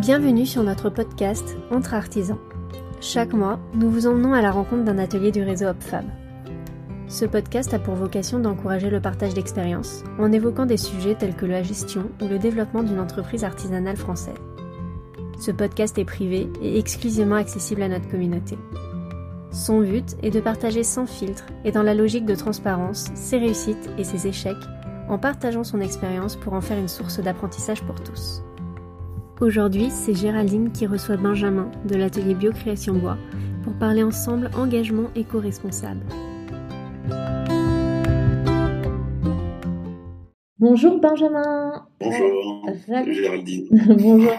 Bienvenue sur notre podcast Entre artisans. Chaque mois, nous vous emmenons à la rencontre d'un atelier du réseau HopFab. Ce podcast a pour vocation d'encourager le partage d'expériences en évoquant des sujets tels que la gestion ou le développement d'une entreprise artisanale française. Ce podcast est privé et exclusivement accessible à notre communauté. Son but est de partager sans filtre et dans la logique de transparence ses réussites et ses échecs en partageant son expérience pour en faire une source d'apprentissage pour tous. Aujourd'hui, c'est Géraldine qui reçoit Benjamin de l'atelier Biocréation Bois pour parler ensemble engagement éco-responsable. Bonjour Benjamin. Bonjour. Euh, Géraldine. Bonjour.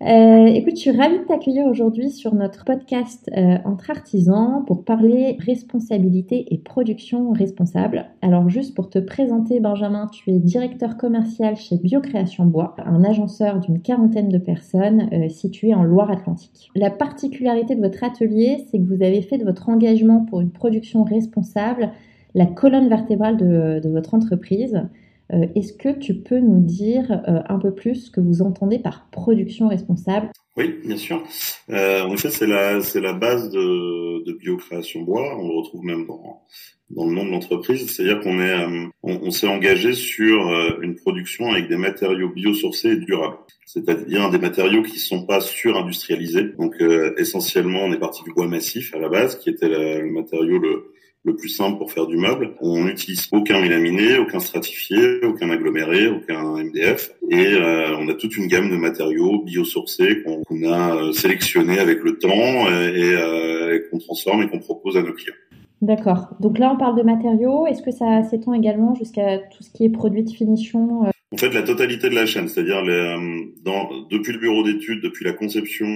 Euh, écoute, je suis ravie de t'accueillir aujourd'hui sur notre podcast euh, entre artisans pour parler responsabilité et production responsable. Alors juste pour te présenter Benjamin, tu es directeur commercial chez Biocréation Bois, un agenceur d'une quarantaine de personnes situé en Loire-Atlantique. La particularité de votre atelier, c'est que vous avez fait de votre engagement pour une production responsable la colonne vertébrale de, de votre entreprise. Euh, est-ce que tu peux nous dire euh, un peu plus ce que vous entendez par production responsable? Oui, bien sûr. Euh, en effet, c'est la, c'est la base de, de Biocréation Bois. On le retrouve même dans, dans le nom de l'entreprise. C'est-à-dire qu'on est, on, s'est engagé sur une production avec des matériaux biosourcés et durables. C'est-à-dire des matériaux qui sont pas surindustrialisés. Donc essentiellement, on est parti du bois massif à la base, qui était le matériau le le plus simple pour faire du meuble. On n'utilise aucun mélaminé, aucun stratifié, aucun aggloméré, aucun MDF. Et euh, on a toute une gamme de matériaux biosourcés qu'on a euh, sélectionnés avec le temps euh, et, qu'on transforme et qu'on propose à nos clients. D'accord. Donc là, on parle de matériaux. Est-ce que ça s'étend également jusqu'à tout ce qui est produit de finition En fait, la totalité de la chaîne, c'est-à-dire depuis le bureau d'études, depuis la conception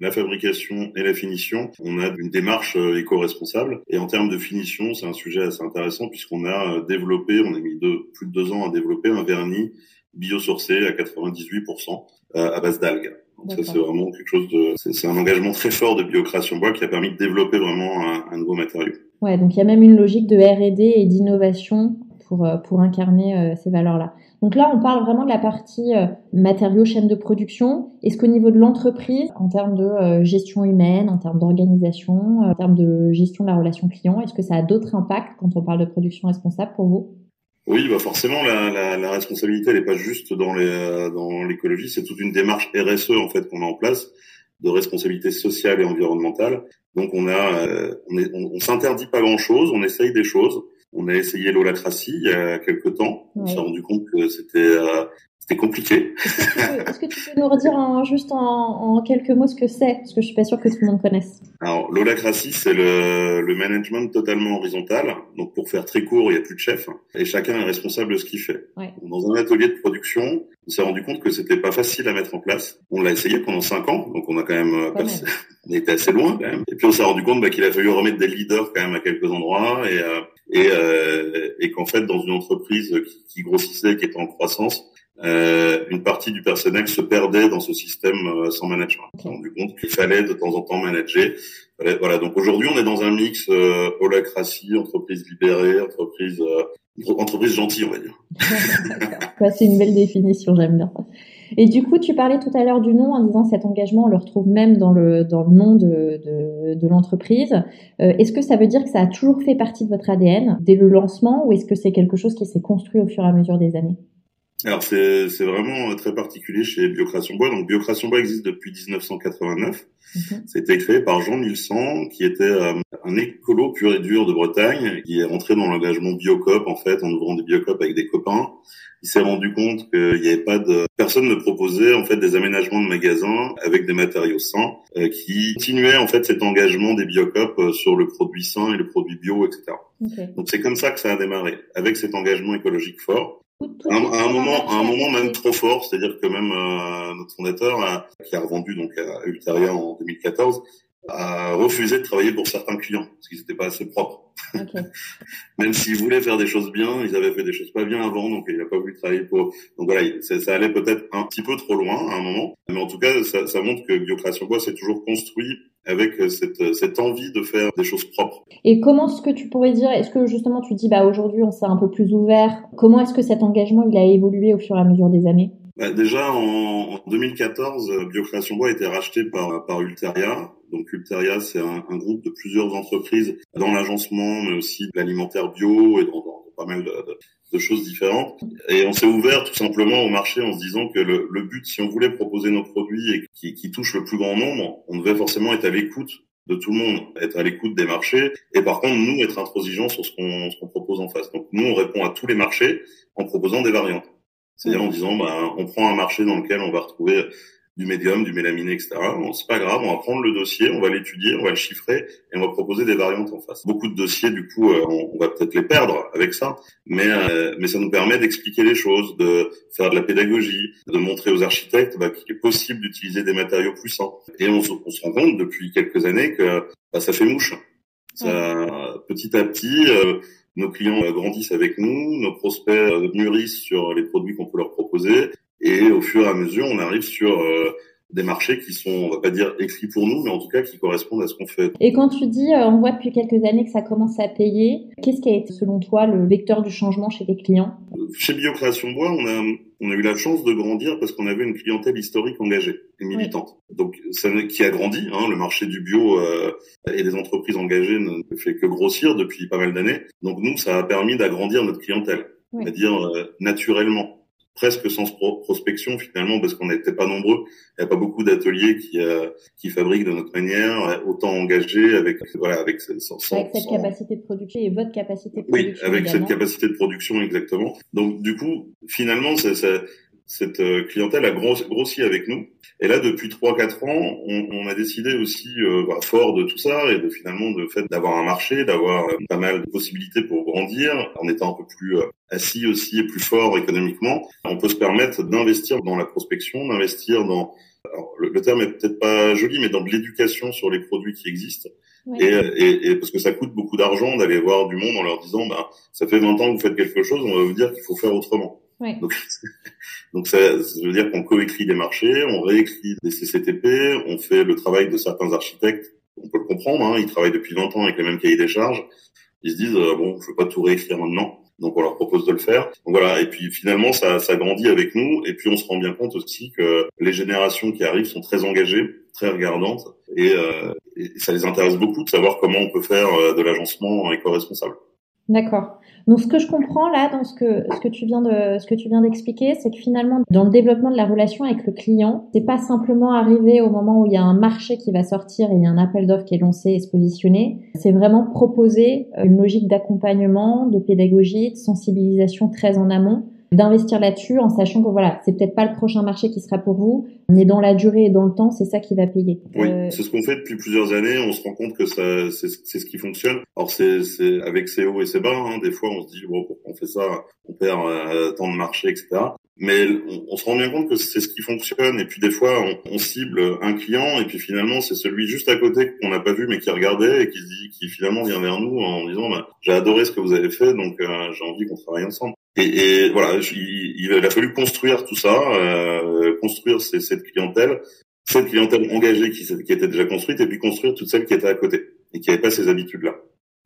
la fabrication et la finition, on a une démarche euh, éco-responsable. Et en termes de finition, c'est un sujet assez intéressant puisqu'on a euh, développé, on a mis plus de deux ans à développer un vernis biosourcé à 98% euh, à base d'algues. Donc ça c'est vraiment quelque chose de, c'est un engagement très fort de biocréation bois qui a permis de développer vraiment un, nouveau matériau. Ouais, donc il y a même une logique de R&D et d'innovation pour pour incarner ces valeurs-là. Donc là, on parle vraiment de la partie euh, matériaux, chaîne de production. Est-ce qu'au niveau de l'entreprise, en termes de euh, gestion humaine, en termes d'organisation, euh, en termes de gestion de la relation client, est-ce que ça a d'autres impacts quand on parle de production responsable pour vous? Oui, bah forcément, la, la, la responsabilité, elle n'est pas juste dans les dans l'écologie, c'est toute une démarche RSE en fait qu'on a en place de responsabilité sociale et environnementale. Donc on a, on, on, on s'interdit pas grand chose, on essaye des choses. On a essayé l'holacratie il y a quelques temps. On s'est rendu compte que c'était euh, c'était compliqué. Est-ce que, tu peux nous redire en, juste en, quelques mots ce que c'est? Parce que je suis pas sûr que tout le monde connaisse. Alors, l'holacratie, c'est le, le, management totalement horizontal. Donc, pour faire très court, il n'y a plus de chef. Et chacun est responsable de ce qu'il fait. Dans un atelier de production, on s'est rendu compte que c'était pas facile à mettre en place. On l'a essayé pendant cinq ans. Donc, on a quand même, euh, on était assez loin quand même. Et puis, on s'est rendu compte bah, qu'il a fallu remettre des leaders quand même à quelques endroits. Et, euh, et, euh, et qu'en fait, dans une entreprise qui, qui grossissait, qui était en croissance, euh, une partie du personnel se perdait dans ce système euh, sans management. On s'est rendu compte qu'il fallait de temps en temps manager. Voilà, donc aujourd'hui on est dans un mix euh, holacratie, entreprise libérée, entreprise euh, entreprise gentille, on va dire. c'est une belle définition, j'aime bien. Et du coup, tu parlais tout à l'heure du nom en disant cet engagement, on le retrouve même dans le, dans le nom de, de, de l'entreprise. Euh, est-ce que ça veut dire que ça a toujours fait partie de votre ADN dès le lancement ou est-ce que c'est quelque chose qui s'est construit au fur et à mesure des années? Alors c'est c'est vraiment très particulier chez Biocration Bois. Donc Biocration Bois existe depuis 1989. C'était créé par Jean Milsan, qui était euh, un écolo pur et dur de Bretagne, qui est rentré dans l'engagement Biocop en fait en ouvrant des Biocop avec des copains. Il s'est rendu compte qu'il n'y avait pas de personne ne proposait en fait des aménagements de magasins avec des matériaux sains euh, qui continuaient en fait cet engagement des Biocop euh, sur le produit sain et le produit bio, etc. Donc c'est comme ça que ça a démarré avec cet engagement écologique fort. À un, moment, un moment même trop fort, c'est-à-dire que même euh, notre fondateur, qui a revendu donc à Ulteria en 2014, a refusé de travailler pour certains clients parce qu'ils n'étaient pas assez propres. même s'ils voulaient faire des choses bien, ils avaient fait des choses pas bien avant, donc il n'a pas voulu travailler pour. Donc voilà, ça, ça allait peut-être un petit peu trop loin à un moment, mais en tout cas, ça, ça montre que Biocréation Bois s'est toujours construit avec euh, cette, euh, cette envie de faire des choses propres. Et comment est-ce que tu pourrais dire, est-ce que justement tu dis bah aujourd'hui on s'est un peu plus ouvert, comment est-ce que cet engagement il a évolué au fur et à mesure des années? Bah, Déjà, en, 2014, Biocréation Bois a été racheté par, par Ulteria. Donc Ulteria, c'est un, groupe de plusieurs entreprises dans l'agencement, mais aussi l'alimentaire bio et dans, pas mal de, de, choses différentes. Et on s'est ouvert tout simplement au marché en se disant que le, le but, si on voulait proposer nos produits et qui, qui touchent le plus grand nombre, on devait forcément être à l'écoute de tout le monde, être à l'écoute des marchés, et par contre, nous, être intransigeants sur ce qu'on qu'on propose en face. Donc, nous, on répond à tous les marchés en proposant des variantes. C'est-à-dire en disant, bah, on prend un marché dans lequel on va retrouver du médium, du mélaminé, etc. Bon, c'est pas grave, on va prendre le dossier, on va l'étudier, on va le chiffrer et on va proposer des variantes en face. Beaucoup de dossiers, du coup, euh, on, va peut-être les perdre avec ça, mais euh, mais ça nous permet d'expliquer les choses, de faire de la pédagogie, de montrer aux architectes bah, qu'il est possible d'utiliser des matériaux puissants. Et on, on, se rend compte depuis quelques années que bah, ça fait mouche. Ça, petit à petit, euh, nos clients grandissent avec nous, nos prospects mûrissent sur les produits qu'on peut leur proposer et au fur et à mesure, on arrive sur euh, des marchés qui sont, on va pas dire écrits pour nous, mais en tout cas qui correspondent à ce qu'on fait. Et quand tu dis, euh, on voit depuis quelques années que ça commence à payer, qu'est-ce qui a été selon toi le vecteur du changement chez tes clients? Chez Biocréation Bois, on a, on a eu la chance de grandir parce qu'on avait une clientèle historique engagée et militante. Donc ça qui a grandi, hein, le marché du bio euh, et les entreprises engagées ne fait que grossir depuis pas mal d'années. Donc nous, ça a permis d'agrandir notre clientèle, c'est-à-dire naturellement presque sans prospection finalement parce qu'on n'était pas nombreux. Il n'y a pas beaucoup d'ateliers qui euh, qui fabriquent de notre manière, autant engagés avec voilà avec, sans, avec cette capacité de production et votre capacité de production. Oui, avec cette capacité de production exactement. Donc du coup, finalement, ça, ça cette euh, clientèle a grossi avec nous. Et là, depuis 3-4 ans, on, on, a décidé aussi, euh, bah, fort de tout ça, et de finalement de fait d'avoir un marché, d'avoir euh, pas mal de possibilités pour grandir, en étant un peu plus assis aussi et plus fort économiquement, on peut se permettre d'investir dans la prospection, d'investir dans alors, le, terme est peut-être pas joli, mais dans de l'éducation sur les produits qui existent. Et, et, et, parce que ça coûte beaucoup d'argent d'aller voir du monde en leur disant, bah, ça fait 20 ans que vous faites quelque chose, on va vous dire qu'il faut faire autrement. Donc, donc ça, veut dire qu'on coécrit des marchés, on réécrit des CCTP, on fait le travail de certains architectes. On peut le comprendre, hein, ils travaillent depuis 20 ans avec les mêmes cahiers des charges. Ils se disent euh, bon, je veux pas tout réécrire maintenant, donc on leur propose de le faire. Donc voilà, et puis finalement ça, ça grandit avec nous, et puis on se rend bien compte aussi que les générations qui arrivent sont très engagées, très regardantes, et, euh, et ça les intéresse beaucoup de savoir comment on peut faire euh, de l'agencement éco-responsable. D'accord. Donc ce que je comprends là dans ce que ce que tu viens de ce que tu viens d'expliquer, c'est que finalement dans le développement de la relation avec le client, c'est pas simplement arriver au moment où il y a un marché qui va sortir et il y a un appel d'offres qui est lancé et se positionner, c'est vraiment proposer une logique d'accompagnement, de pédagogie, de sensibilisation très en amont d'investir là-dessus en sachant que voilà, c'est peut-être pas le prochain marché qui sera pour vous, mais dans la durée et dans le temps, c'est ça qui va payer. Oui, euh, c'est ce qu'on fait depuis plusieurs années. On se rend compte que ça, c'est, ce qui fonctionne. Alors c'est, c'est avec ses hauts et ses bas. Hein. Des fois, on se dit bon, pourquoi on fait ça? On perd euh, tant de marché, etc. Mais on, se rend bien compte que c'est ce qui fonctionne. Et puis des fois, on, on, cible un client et puis finalement, c'est celui juste à côté qu'on n'a pas vu mais qui regardait et qui se dit, qui finalement vient vers nous en disant, bah, j'ai adoré ce que vous avez fait, donc euh, j'ai envie qu'on travaille ensemble. Et, et voilà, il, il, a fallu construire tout ça, euh, construire ces, cette clientèle, cette clientèle engagée qui, qui était déjà construite, et puis construire toute celle qui était à côté et qui n'avait pas ces habitudes-là,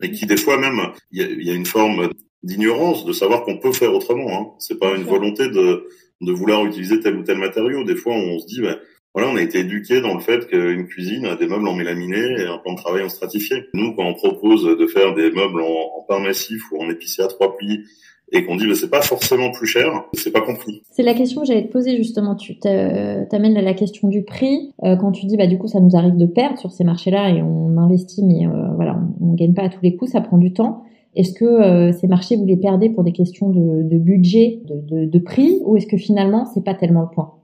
et qui des fois même, il y a, il y a une forme d'ignorance de savoir qu'on peut faire autrement. Hein. C'est pas une volonté de, de vouloir utiliser tel ou tel matériau. Des fois, on se dit, ben, voilà, on a été éduqué dans le fait qu'une cuisine a des meubles en mélaminé et un plan de travail en stratifié. Nous, quand on propose de faire des meubles en, en pain massif ou en épicé à trois plis et qu'on dit bah, c'est pas forcément plus cher, c'est pas compris. C'est la question que j'allais te poser justement. Tu t'amènes à la question du prix euh, quand tu dis bah du coup ça nous arrive de perdre sur ces marchés-là et on investit mais euh, voilà on, on, gagne pas à tous les coups, ça prend du temps. Est-ce que euh, ces marchés vous les perdez pour des questions de, de budget, de, de, de, prix, ou est-ce que finalement c'est pas tellement le point?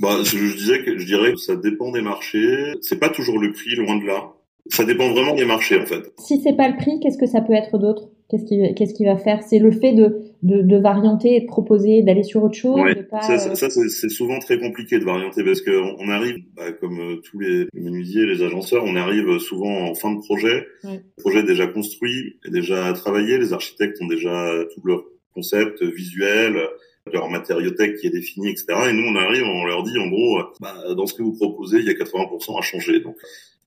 Bah, je, je, disais que je dirais que ça dépend des marchés. C'est pas toujours le prix, loin de là. Ça dépend vraiment des marchés en fait. Si c'est pas le prix, qu'est-ce que ça peut être d'autre? Qu'est-ce qui, qu'est-ce qui va faire? C'est le fait de, de, de, varianter et de proposer, d'aller sur autre chose. Ouais. Ça, ça, ça c'est, souvent très compliqué de varianter parce qu'on on arrive, bah, comme euh, tous les menuisiers, les agenceurs, on arrive souvent en fin de projet. Ouais. Le projet est déjà construit, déjà travaillé. Les architectes ont déjà tout leur concept visuel, leur matériothèque qui est définie, etc. Et nous, on arrive, on leur dit en gros, bah, dans ce que vous proposez, il y a 80% à changer. Donc,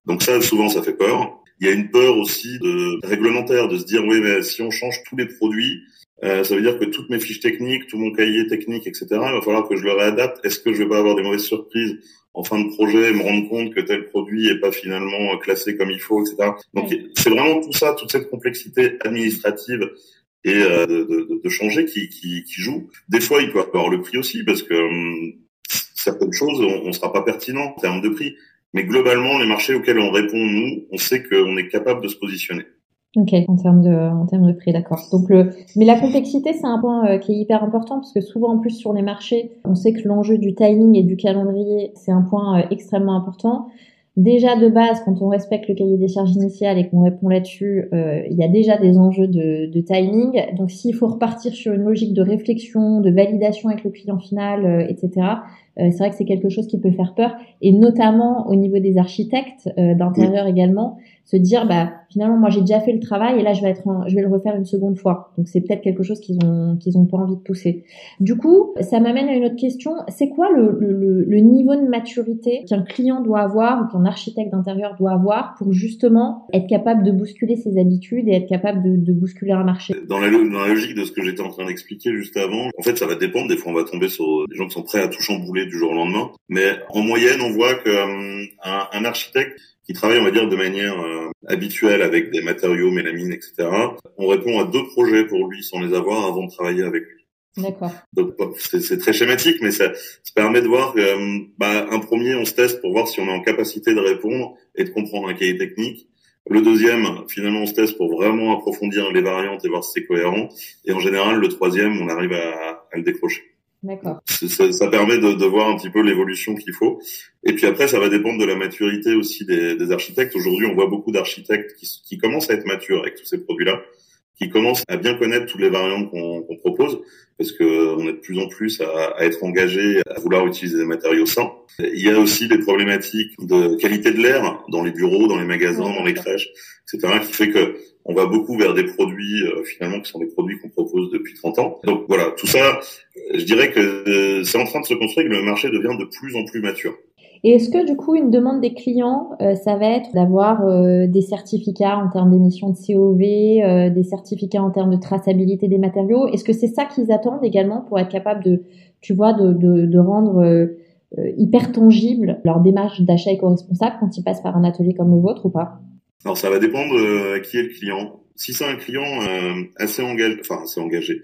donc ça, souvent, ça fait peur. Il y a une peur aussi de réglementaire, de se dire oui, mais si on change tous les produits, euh, ça veut dire que toutes mes fiches techniques, tout mon cahier technique, etc., il va falloir que je le réadapte. Est-ce que je vais pas avoir des mauvaises surprises en fin de projet et me rendre compte que tel produit est pas finalement classé comme il faut, etc. Donc c'est vraiment tout ça, toute cette complexité administrative et euh, de, de, de, changer qui, qui, qui, joue. Des fois, il peut avoir le prix aussi parce que hum, certaines choses, on ne sera pas pertinent en termes de prix. Mais globalement, les marchés auxquels on répond, nous, on sait qu'on est capable de se positionner. Ok, en termes de, en termes de prix, d'accord. Donc le, mais la complexité, c'est un point euh, qui est hyper important parce que souvent en plus sur les marchés, on sait que l'enjeu du timing et du calendrier, c'est un point euh, extrêmement important. Déjà de base, quand on respecte le cahier des charges initiales et qu'on répond là-dessus, euh, il y a déjà des enjeux de, de timing. Donc s'il faut repartir sur une logique de réflexion, de validation avec le client final, etc., c'est vrai que c'est quelque chose qui peut faire peur, et notamment au niveau des architectes d'intérieur également se dire bah finalement moi j'ai déjà fait le travail et là je vais être je vais le refaire une seconde fois. Donc c'est peut-être quelque chose qu'ils ont qu'ils ont pas envie de pousser. Du coup ça m'amène à une autre question. C'est quoi le, le, le, niveau de maturité qu'un client doit avoir ou qu'un architecte d'intérieur doit avoir pour justement être capable de bousculer ses habitudes et être capable de, de bousculer un marché? Dans la, dans la logique de ce que j'étais en train d'expliquer juste avant en fait ça va dépendre. Des fois on va tomber sur des gens qui sont prêts à tout chambouler du jour au lendemain mais en moyenne on voit que euh, un, architecte qui travaille, on va dire, de manière euh, habituelle avec des matériaux, mélamine, etc. On répond à deux projets pour lui sans les avoir avant de travailler avec lui. D'accord. Donc c'est très schématique, mais ça, ça permet de voir euh, bah, un premier, on se teste pour voir si on est en capacité de répondre et de comprendre un cahier technique. Le deuxième, finalement, on se teste pour vraiment approfondir les variantes et voir si c'est cohérent. Et en général, le troisième, on arrive à, à le décrocher. D'accord. Ça, ça, permet de, de, voir un petit peu l'évolution qu'il faut. Et puis après, ça va dépendre de la maturité aussi des, des architectes. Aujourd'hui, on voit beaucoup d'architectes qui, qui, commencent à être matures avec tous ces produits-là, qui commencent à bien connaître toutes les variantes qu'on propose, parce que on est de plus en plus à, à être engagé à vouloir utiliser des matériaux sains. Il y a aussi des problématiques de qualité de l'air dans les bureaux, dans les magasins, dans les crèches, etc., qui fait que on va beaucoup vers des produits euh, finalement qui sont des produits qu'on propose depuis 30 ans. Donc voilà, tout ça, je dirais que euh, c'est en train de se construire, que le marché devient de plus en plus mature. Et est-ce que du coup une demande des clients, euh, ça va être d'avoir des certificats en termes d'émissions de COV, des certificats en termes de traçabilité des matériaux? Est-ce que c'est ça qu'ils attendent également pour être capable de, tu vois, de, de, de rendre hyper tangible leur démarche d'achat éco-responsable quand ils passent par un atelier comme le vôtre ou pas? Alors ça va dépendre euh, à qui est le client. Si c'est un client euh, assez engagé, enfin assez engagé,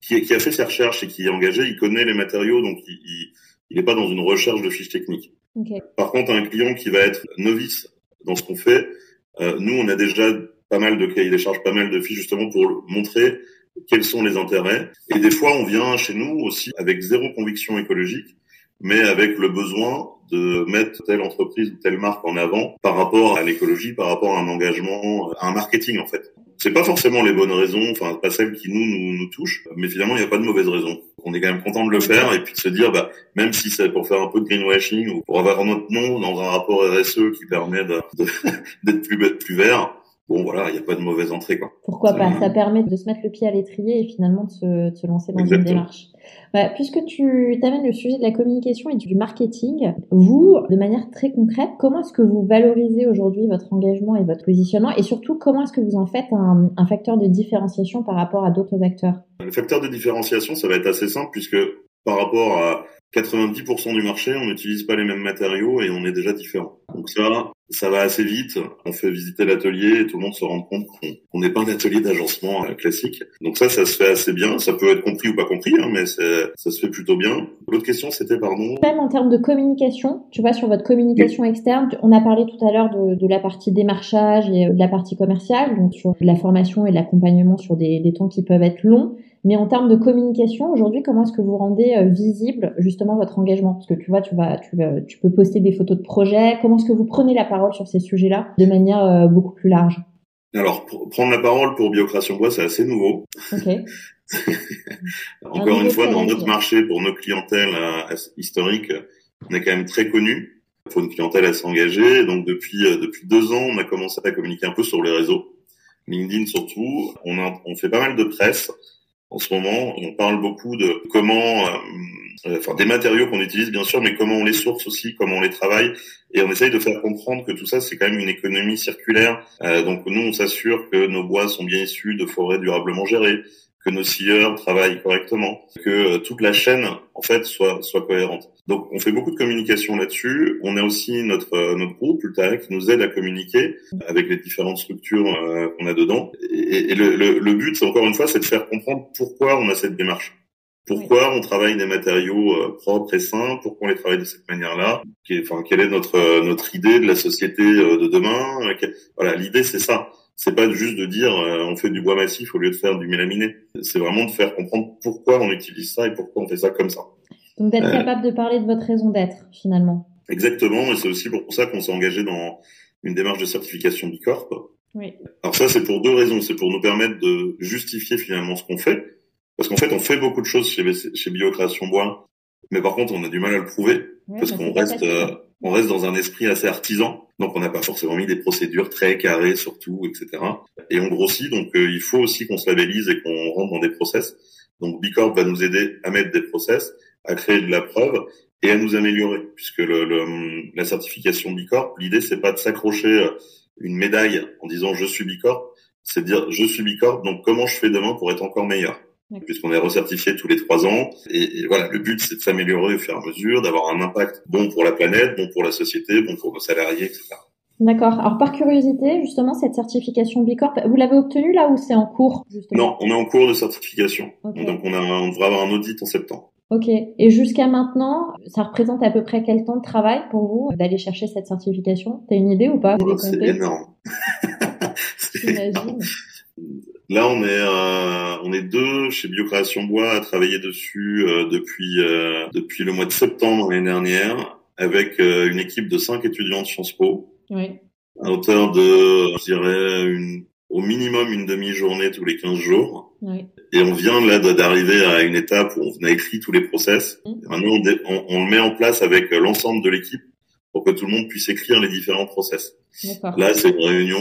qui, qui, a fait ses recherches et qui est engagé, il connaît les matériaux, donc il n'est pas dans une recherche de fiches techniques. Par contre, un client qui va être novice dans ce qu'on fait, euh, nous on a déjà pas mal de cahiers des charges, pas mal de fiches justement pour montrer quels sont les intérêts. Et des fois, on vient chez nous aussi avec zéro conviction écologique mais avec le besoin de mettre telle entreprise ou telle marque en avant par rapport à l'écologie, par rapport à un engagement, à un marketing en fait. C'est pas forcément les bonnes raisons, enfin pas celles qui nous nous, nous touchent, mais finalement il n'y a pas de mauvaise raison. On est quand même content de le faire et puis de se dire bah même si c'est pour faire un peu de greenwashing ou pour avoir notre nom dans un rapport RSE qui permet d'être plus plus vert, bon voilà, il n'y a pas de mauvaise entrée quoi. Pourquoi pas Ça permet de se mettre le pied à l'étrier et finalement de se, de se lancer dans une démarche. Bah, puisque tu t'amènes le sujet de la communication et du marketing, vous, de manière très concrète, comment est-ce que vous valorisez aujourd'hui votre engagement et votre positionnement? Et surtout comment est-ce que vous en faites un, un facteur de différenciation par rapport à d'autres acteurs? Le facteur de différenciation, ça va être assez simple puisque par rapport à 90% du marché, on n'utilise pas les mêmes matériaux et on est déjà différent. Donc ça, ça va assez vite. On fait visiter l'atelier et tout le monde se rend compte qu'on n'est pas un atelier d'agencement euh, classique. Donc ça, ça se fait assez bien. Ça peut être compris ou pas compris, hein, mais ça se fait plutôt bien. L'autre question, c'était, pardon Même en termes de communication, tu vois, sur votre communication externe, on a parlé tout à l'heure de, de, la partie démarchage et de la partie commerciale, donc sur la formation et l'accompagnement sur des, des temps qui peuvent être longs. Mais en termes de communication, aujourd'hui, comment est-ce que vous rendez euh, visible justement votre engagement? Parce que tu vois, tu vas, tu, vas, tu peux poster des photos de projets. Comment est-ce que vous prenez la parole sur ces sujets-là de manière euh, beaucoup plus large Alors, prendre la parole pour Biocration Bois, c'est assez nouveau. Encore une fois, dans notre marché, pour nos clientèles euh, historiques, on est quand même très connu. Pour une clientèle assez engagée. Donc depuis depuis deux ans, on a commencé à communiquer un peu sur les réseaux, LinkedIn surtout. On, a, on fait pas mal de presse en ce moment. On parle beaucoup de comment, euh, euh, enfin des matériaux qu'on utilise bien sûr, mais comment on les source aussi, comment on les travaille, et on essaye de faire comprendre que tout ça c'est quand même une économie circulaire. Euh, donc nous on s'assure que nos bois sont bien issus de forêts durablement gérées, que nos scieurs travaillent correctement, que toute la chaîne en fait soit soit cohérente. Donc on fait beaucoup de communication là-dessus. On a aussi notre notre groupe Ultare qui nous aide à communiquer avec les différentes structures qu'on a dedans. Et, le, le, le but, c'est encore une fois, c'est de faire comprendre pourquoi on a cette démarche. Pourquoi on travaille des matériaux euh, propres et sains? Pourquoi on les travaille de cette manière-là? Enfin, quelle est notre euh, notre idée de la société euh, de demain? Voilà, l'idée c'est ça. C'est pas juste de dire on fait du bois massif au lieu de faire du mélaminé. C'est vraiment de faire comprendre pourquoi on utilise ça et pourquoi on fait ça comme ça. Donc d'être capable de parler de votre raison d'être finalement. Exactement, et c'est aussi pour ça qu'on s'est engagé dans une démarche de certification Bicorp. Oui. Alors ça, c'est pour deux raisons. C'est pour nous permettre de justifier finalement ce qu'on fait, parce qu'en fait, on fait beaucoup de choses chez, chez Biocréation Bois, mais par contre, on a du mal à le prouver, parce qu'on reste, euh, on reste dans un esprit assez artisan, donc on n'a pas forcément mis des procédures très carrées sur tout, etc. Et on grossit, donc euh, il faut aussi qu'on se labellise et qu'on rentre dans des process. Donc Bicorp va nous aider à mettre des process, à créer de la preuve et à nous améliorer, puisque le, le la certification Bicorp, l'idée c'est pas de s'accrocher euh, une médaille en disant je suis Bicorp, c'est de dire je suis Bicorp, donc comment je fais demain pour être encore meilleur? Puisqu'on est recertifié tous les trois ans. Et, voilà, le but, c'est de s'améliorer au fur et à mesure, d'avoir un impact bon pour la planète, bon pour la société, bon pour nos salariés, etc. D'accord. Alors, par curiosité, justement, cette certification Bicorp, vous l'avez obtenue là ou c'est en cours justement? Non, on est en cours de certification. Donc, on, a, on devrait avoir un audit en septembre. Ok. Et jusqu'à maintenant, ça représente à peu près quel temps de travail pour vous d'aller chercher cette certification? T'as une idée ou pas? Oh, C'est énorme. Là, on est euh, on est deux chez Biocréation Bois à travailler dessus euh, depuis euh, depuis le mois de septembre l'année dernière avec une équipe de cinq étudiants de Sciences Po. Oui. À hauteur de, je dirais, une, au minimum une demi-journée tous les 15 jours. Oui. Et on vient là d'arriver à une étape où on a écrit tous les process. Mmh. Maintenant, on, on, le met en place avec l'ensemble de l'équipe pour que tout le monde puisse écrire les différents process. Là, c'est une réunion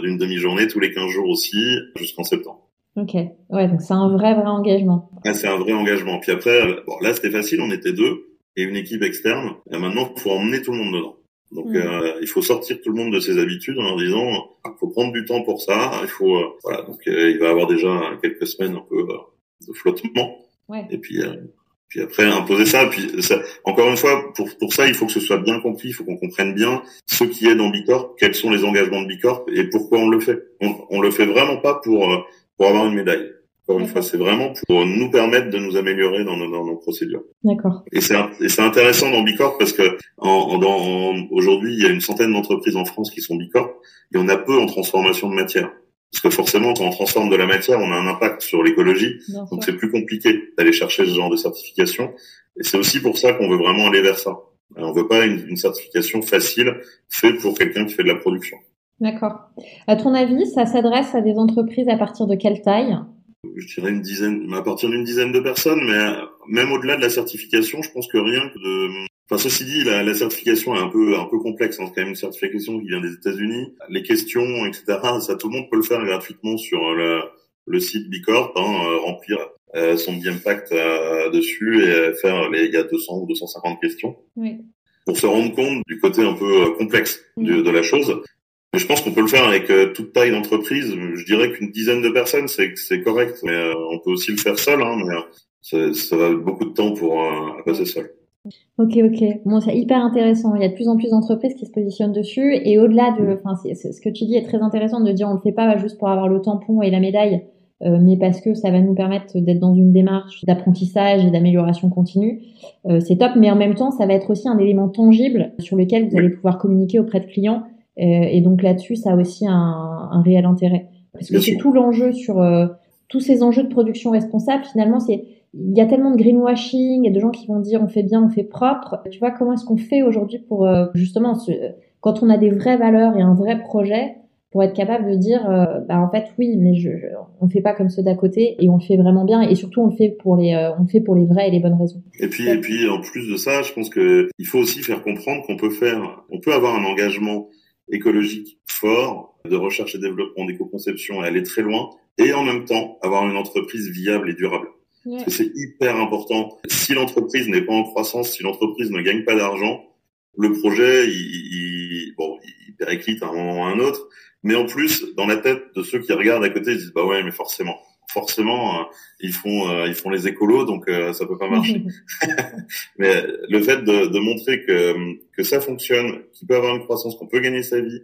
d'une demi-journée tous les 15 jours aussi, jusqu'en septembre. Ok, ouais, donc c'est un vrai, vrai engagement. Ah, c'est un vrai engagement. Puis après, bon, là, c'était facile, on était deux et une équipe externe. Et maintenant, il faut emmener tout le monde dedans. Donc, mm. euh, il faut sortir tout le monde de ses habitudes en leur disant, il faut prendre du temps pour ça. Il faut, euh, voilà. Donc, euh, il va y avoir déjà quelques semaines un peu de flottement. Ouais. Et puis, puis après imposer ça. Puis ça, encore une fois, pour pour ça, il faut que ce soit bien compris. Il faut qu'on comprenne bien ce qui est dans Bicorp, quels sont les engagements de Bicorp et pourquoi on le fait. On, on le fait vraiment pas pour euh, pour avoir une médaille. Encore une fois, c'est vraiment pour nous permettre de nous améliorer dans nos, dans nos procédures. D'accord. Et c'est et c'est intéressant dans Bicorp parce que en, dans aujourd'hui, il y a une centaine d'entreprises en France qui sont Bicorp et on a peu en transformation de matière. Parce que forcément, quand on transforme de la matière, on a un impact sur l'écologie. Donc c'est plus compliqué d'aller chercher ce genre de certification. Et c'est aussi pour ça qu'on veut vraiment aller vers ça. On veut pas une, une certification facile faite pour quelqu'un qui fait de la production. D'accord. À ton avis, ça s'adresse à des entreprises à partir de quelle taille? Je dirais une dizaine, à partir d'une dizaine de personnes, mais même au-delà de la certification, je pense que rien que de Enfin, ceci dit, la, la, certification est un peu un peu complexe. Hein. C'est quand même une certification qui vient des États-Unis. Les questions, etc. Ça, tout le monde peut le faire gratuitement sur le, le site Bicorp, hein, euh, remplir euh, son impact euh, dessus et faire les. Il y a 200 ou 250 questions. Oui. Pour se rendre compte du côté un peu complexe de, de la chose. Mais je pense qu'on peut le faire avec toute taille d'entreprise. Je dirais qu'une dizaine de personnes, c'est c'est correct. Mais on peut aussi le faire seul. Hein, mais ça, ça va beaucoup de temps pour passer seul. Ok, ok. Bon, c'est hyper intéressant. Il y a de plus en plus d'entreprises qui se positionnent dessus. Et au-delà de, enfin, ce que tu dis est très intéressant de dire on le fait pas juste pour avoir le tampon et la médaille, euh, mais parce que ça va nous permettre d'être dans une démarche d'apprentissage et d'amélioration continue. Euh, c'est top, mais en même temps, ça va être aussi un élément tangible sur lequel vous allez pouvoir communiquer auprès de clients. Euh, et donc là-dessus, ça a aussi un, un réel intérêt. Parce que c'est tout l'enjeu sur tous ces enjeux de production responsable. Finalement, c'est il y a tellement de greenwashing, a de gens qui vont dire on fait bien, on fait propre. Tu vois, comment est-ce qu'on fait aujourd'hui pour euh, justement, quand on a des vraies valeurs et un vrai projet, pour être capable de dire, euh, bah en fait oui, mais je, je, on fait pas comme ceux d'à côté et on le fait vraiment bien et surtout on le fait pour les, euh, on le fait pour les vraies et les bonnes raisons. Et puis et puis en plus de ça, je pense que il faut aussi faire comprendre qu'on peut faire, on peut avoir un engagement écologique fort de recherche et développement d'éco-conception et aller très loin et en même temps avoir une entreprise viable et durable. C'est hyper important. Si l'entreprise n'est pas en croissance, si l'entreprise ne gagne pas d'argent, le projet, il, il, bon, il périclite à un moment ou à un autre. Mais en plus, dans la tête de ceux qui regardent à côté, ils disent bah ouais, mais forcément, forcément, euh, ils font euh, ils font les écolos, donc ça peut pas marcher. Mais le fait de, de, montrer que que ça fonctionne, qu'il peut avoir une croissance, qu'on peut gagner sa vie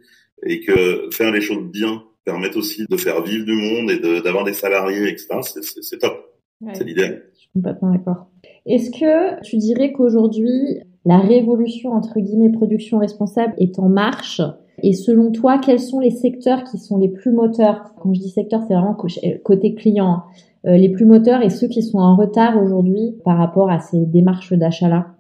et que faire les choses bien permettent aussi de faire vivre du monde et d'avoir des salariés, etc. C'est top. C'est l'idéal. Je suis complètement d'accord. Est-ce que tu dirais qu'aujourd'hui, la révolution entre guillemets production responsable est en marche? Et selon toi, quels sont les secteurs qui sont les plus moteurs? Quand je dis secteur, c'est vraiment côté client. Euh, les plus moteurs et ceux qui sont en retard aujourd'hui par rapport à ces démarches d'achat-là?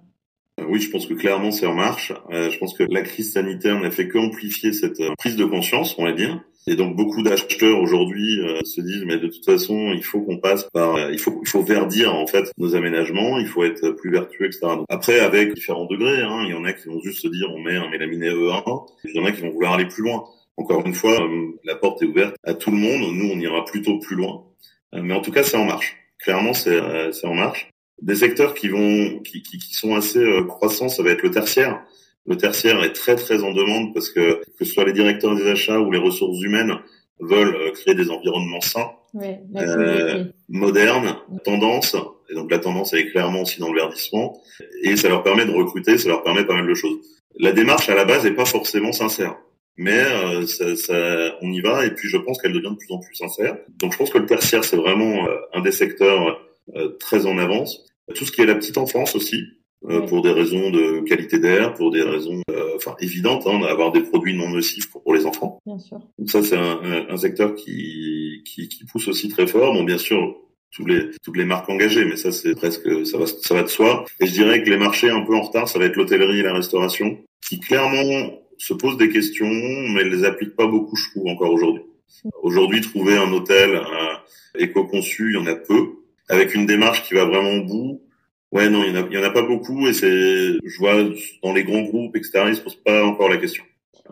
Euh, oui, je pense que clairement c'est en marche. Euh, je pense que la crise sanitaire n'a fait qu'amplifier cette prise de conscience, on va dire. Et donc beaucoup d'acheteurs aujourd'hui euh, se disent mais de toute façon il faut qu'on passe par euh, il faut il faut verdir en fait nos aménagements, il faut être plus vertueux etc. après avec différents degrés, hein, il y en a qui vont juste se dire on met un mélaminé E1, il y en a qui vont vouloir aller plus loin. Encore une fois, euh, la porte est ouverte à tout le monde. Nous on ira plutôt plus loin, mais en tout cas c'est en marche. Clairement c'est c'est en marche. Des secteurs qui vont qui, qui, qui sont assez croissants, ça va être le tertiaire. Le tertiaire est très très en demande parce que que ce soit les directeurs des achats ou les ressources humaines veulent euh, créer des environnements sains, euh, modernes, tendance. Et donc la tendance elle est clairement aussi dans le verdissement. Et ça leur permet de recruter, ça leur permet pas mal de choses. La démarche à la base est pas forcément sincère mais euh, ça, ça, on y va et puis je pense qu'elle devient de plus en plus sincère. Donc je pense que le tertiaire c'est vraiment euh, un des secteurs euh, très en avance. Tout ce qui est la petite enfance aussi, euh, pour des raisons de qualité d'air, pour des raisons euh, enfin évidentes, hein, d'avoir des produits non nocifs pour, les enfants. Bien sûr. Donc ça c'est un, un, secteur qui, qui, qui pousse aussi très fort. Bon bien sûr tous les toutes les marques engagées, mais ça c'est presque ça va ça va de soi. Et je dirais que les marchés un peu en retard, ça va être l'hôtellerie et la restauration, qui clairement se posent des questions, mais elles les appliquent pas beaucoup, je trouve encore aujourd'hui. Aujourd'hui, trouver un hôtel éco-conçu, il y en a peu, avec une démarche qui va vraiment au bout Ouais, non, il y, en a, il y en a pas beaucoup et c'est, je vois dans les grands groupes, etc., ils se posent pas encore la question.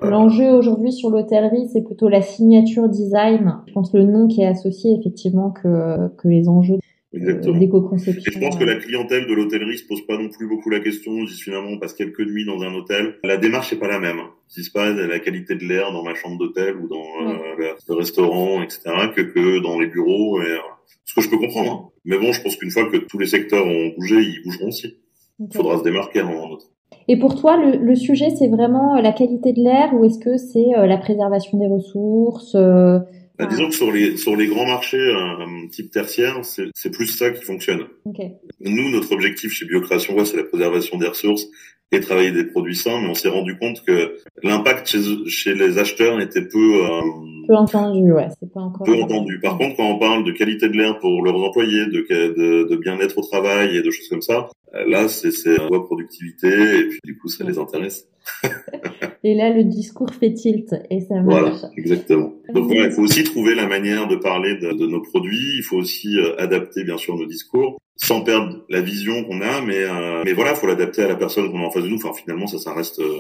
L'enjeu aujourd'hui sur l'hôtellerie, c'est plutôt la signature design. Je pense le nom qui est associé effectivement que, que les enjeux d'éco-conception. Et je pense que la clientèle de l'hôtellerie se pose pas non plus beaucoup la question. Ils disent finalement on passe quelques nuits dans un hôtel. La démarche n'est pas la même. Ils disent pas la qualité de l'air dans ma chambre d'hôtel ou dans euh, le restaurant, etc. que que dans les bureaux. Et, ce que je peux comprendre. Hein. Mais bon, je pense qu'une fois que tous les secteurs ont bougé, ils bougeront aussi. Il faudra se démarquer à un moment autre. Et pour toi, le, le sujet, c'est vraiment euh, la qualité de l'air ou est-ce que c'est euh, la préservation des ressources euh, bah, disons que sur les sur les grands marchés un type tertiaire, c'est plus ça qui fonctionne. Okay. Nous, notre objectif chez Biocréation c'est la préservation des ressources et travailler des produits sains, mais on s'est rendu compte que l'impact chez, chez les acheteurs était peu euh, peu entendu, ouais, c'est pas encore peu entendu. Par contre, quand on parle de qualité de l'air pour leurs employés, de, de, de bien-être au travail et de choses comme ça, là, c'est voie productivité et puis du coup, ça les intéresse. et là, le discours fait tilt et ça marche. Voilà, exactement. Donc voilà, il faut aussi trouver la manière de parler de, de nos produits. Il faut aussi euh, adapter bien sûr nos discours sans perdre la vision qu'on a, mais euh, mais voilà, faut l'adapter à la personne qu'on a en face de nous. Enfin, finalement, ça, ça reste euh,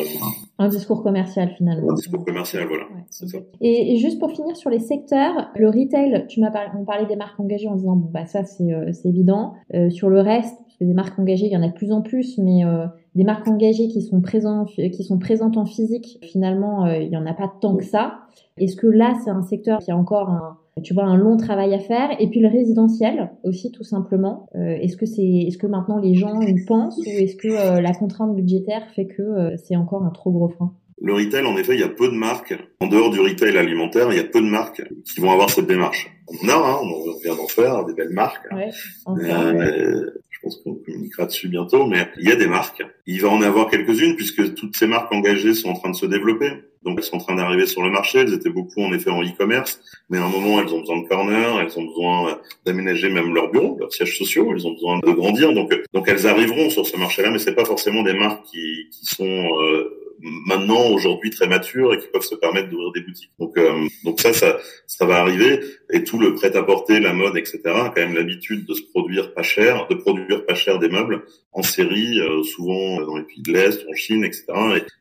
un discours commercial finalement. Un discours commercial, voilà, c'est ça. Et, et, juste pour finir sur les secteurs, le retail, tu m'as parlé, on parlait des marques engagées en disant bon bah ça c'est euh, c'est évident. sur le reste, que des marques engagées, il y en a de plus en plus, mais des marques engagées qui sont présentes qui sont présentes en physique, finalement, il y en a pas tant que ça. Est-ce que là, c'est un secteur qui a encore un tu vois un long travail à faire? Et puis le résidentiel aussi tout simplement euh, est-ce que c'est est-ce que maintenant les gens y pensent ou est-ce que euh, la contrainte budgétaire fait que euh, c'est encore un trop gros frein? Le retail, en effet, il y a peu de marques. En dehors du retail alimentaire, il y a peu de marques qui vont avoir cette démarche. On a, hein, on vient d'en faire, des belles marques. Ouais, je pense qu'on communiquera dessus bientôt, mais il y a des marques. Il va en avoir quelques-unes puisque toutes ces marques engagées sont en train de se développer. Donc elles sont en train d'arriver sur le marché. Elles étaient beaucoup en effet en e-commerce, mais à un moment elles ont besoin de corner, elles ont besoin euh, d'aménager même leurs bureaux, leurs sièges sociaux. Elles ont besoin de grandir. Donc donc elles arriveront sur ce marché-là, mais c'est pas forcément des marques qui, qui sont euh, maintenant aujourd'hui très matures et qui peuvent se permettre d'ouvrir des boutiques. Donc euh, donc ça ça ça va arriver et tout le prêt à porter, la mode, etc. a quand même l'habitude de se produire pas cher, de produire pas cher des meubles en série, euh, souvent dans les pays de l'est, en Chine, etc.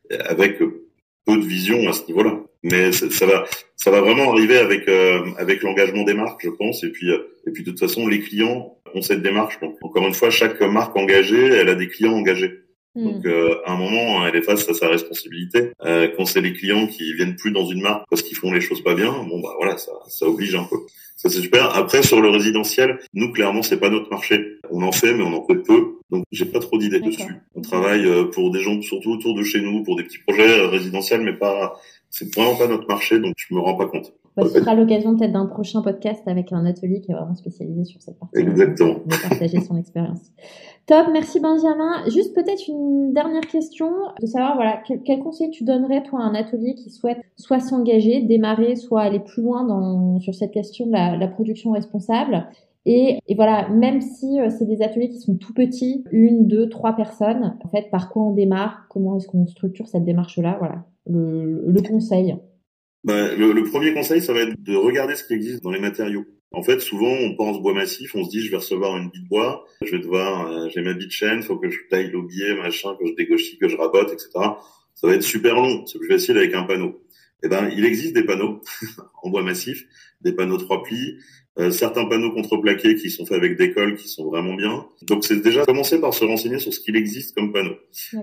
Et, avec peu de vision à ce niveau-là. Mais ça, va ça va vraiment arriver avec euh, avec l'engagement des marques, je pense. Et puis et puis de toute façon les clients ont cette démarche. Encore une fois, chaque marque engagée, elle a des clients engagés. Hmm. Donc euh, à un moment, elle est face à sa responsabilité. Euh, quand c'est les clients qui viennent plus dans une marque parce qu'ils font les choses pas bien, bon bah voilà, ça, ça oblige un peu. Ça c'est super. Après sur le résidentiel, nous clairement c'est pas notre marché. On en fait mais on en fait peu. Donc j'ai pas trop d'idées dessus. On travaille euh, pour des gens surtout autour de chez nous, pour des petits projets euh, résidentiels, mais pas c'est vraiment pas notre marché, donc je me rends pas compte. Bah, ce sera l'occasion peut-être d'un prochain podcast avec un atelier qui est vraiment spécialisé sur cette partie. Exactement. De partager son expérience. Top, merci Benjamin. Juste peut-être une dernière question, de savoir voilà quel, quel, conseil tu donnerais toi à un atelier qui souhaite soit s'engager, démarrer, soit aller plus loin dans sur cette question de la, la production responsable. Et, et, voilà, même si euh, c'est des ateliers qui sont tout petits, une, deux, trois personnes, en fait, par quoi on démarre, comment est-ce qu'on structure cette démarche-là, voilà, le, le conseil. Bah, le, le, premier conseil, ça va être de regarder ce qui existe dans les matériaux. En fait, souvent, on pense bois massif, on se dit, je vais recevoir une bille de bois, je vais devoir, euh, j'ai ma bille de chêne, faut que je taille l'aubier, machin, que je dégauchis, que je rabote, etc. Ça va être super long. C'est plus facile avec un panneau. Eh ben, il existe des panneaux en bois massif, des panneaux trois plis, euh, certains panneaux contreplaqués qui sont faits avec des cols qui sont vraiment bien. Donc c'est déjà commencer par se renseigner sur ce qu'il existe comme panneau.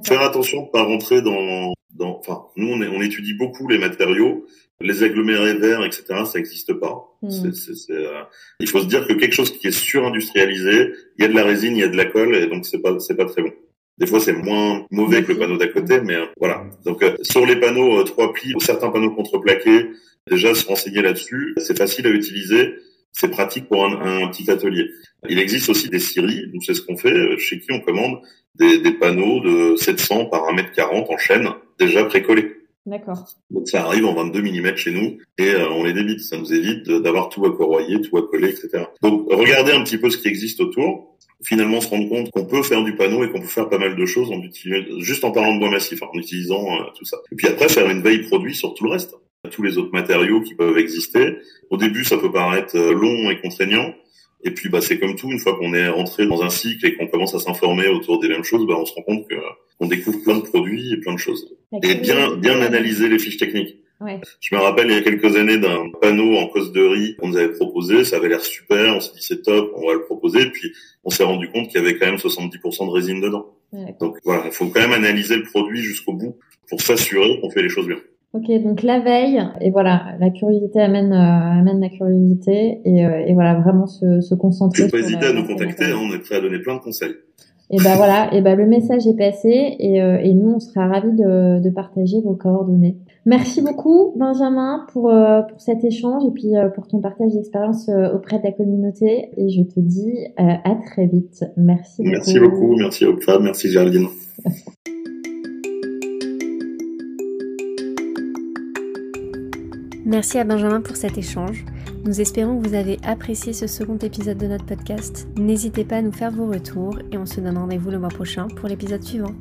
Faire attention de pas rentrer dans, dans, enfin, nous on, est, on étudie beaucoup les matériaux, les agglomérés verts, etc. Ça n'existe pas. Hmm. C'est, c'est, euh, il faut se dire que quelque chose qui est surindustrialisé, il y a de la résine, il y a de la colle, et donc c'est pas, c'est pas très bon. Des fois, c'est moins mauvais que le panneau d'à côté, mais euh, voilà. Donc, sur les panneaux trois plis ou certains panneaux contreplaqués, déjà se renseigner là-dessus. C'est facile à utiliser c'est pratique pour un, un, petit atelier. Il existe aussi des scieries, nous c'est ce qu'on fait, chez qui on commande des, des, panneaux de 700 par 1m40 en chaîne, déjà précollés. D'accord. Donc ça arrive en 22 mm chez nous et euh, on les débite. Ça nous évite d'avoir tout à corroyer, tout à coller, etc. Donc regardez un petit peu ce qui existe autour. Finalement, se rendre compte qu'on peut faire du panneau et qu'on peut faire pas mal de choses en utilisant, juste en parlant de bois massif, en utilisant euh, tout ça. Et puis après, faire une veille produit sur tout le reste tous les autres matériaux qui peuvent exister. Au début, ça peut paraître euh, long et contraignant. Et puis, bah, c'est comme tout, une fois qu'on est rentré dans un cycle et qu'on commence à s'informer autour des mêmes choses, bah, on se rend compte que qu'on découvre plein de produits et plein de choses. Et bien, bien analyser les fiches techniques. Ouais. Je me rappelle il y a quelques années d'un panneau en cause de riz qu'on nous avait proposé, ça avait l'air super, on s'est dit c'est top, on va le proposer, puis on s'est rendu compte qu'il y avait quand même 70% de résine dedans. Donc voilà, il faut quand même analyser le produit jusqu'au bout pour s'assurer qu'on fait les choses bien. Ok, donc la veille, et voilà, la curiosité amène, euh, amène la curiosité, et, euh, et voilà, vraiment se, se concentrer. Peux pas hésiter à nous contacter, hein, on est prêt à donner plein de conseils. Et ben voilà, et ben le message est passé, et, euh, et nous on sera ravis de, de partager vos coordonnées. Merci beaucoup Benjamin pour, pour cet échange et puis pour ton partage d'expérience auprès de la communauté, et je te dis à très vite. Merci beaucoup. Merci beaucoup, merci Opfa, merci Geraldine. Merci à Benjamin pour cet échange. Nous espérons que vous avez apprécié ce second épisode de notre podcast. N'hésitez pas à nous faire vos retours et on se donne rendez-vous le mois prochain pour l'épisode suivant.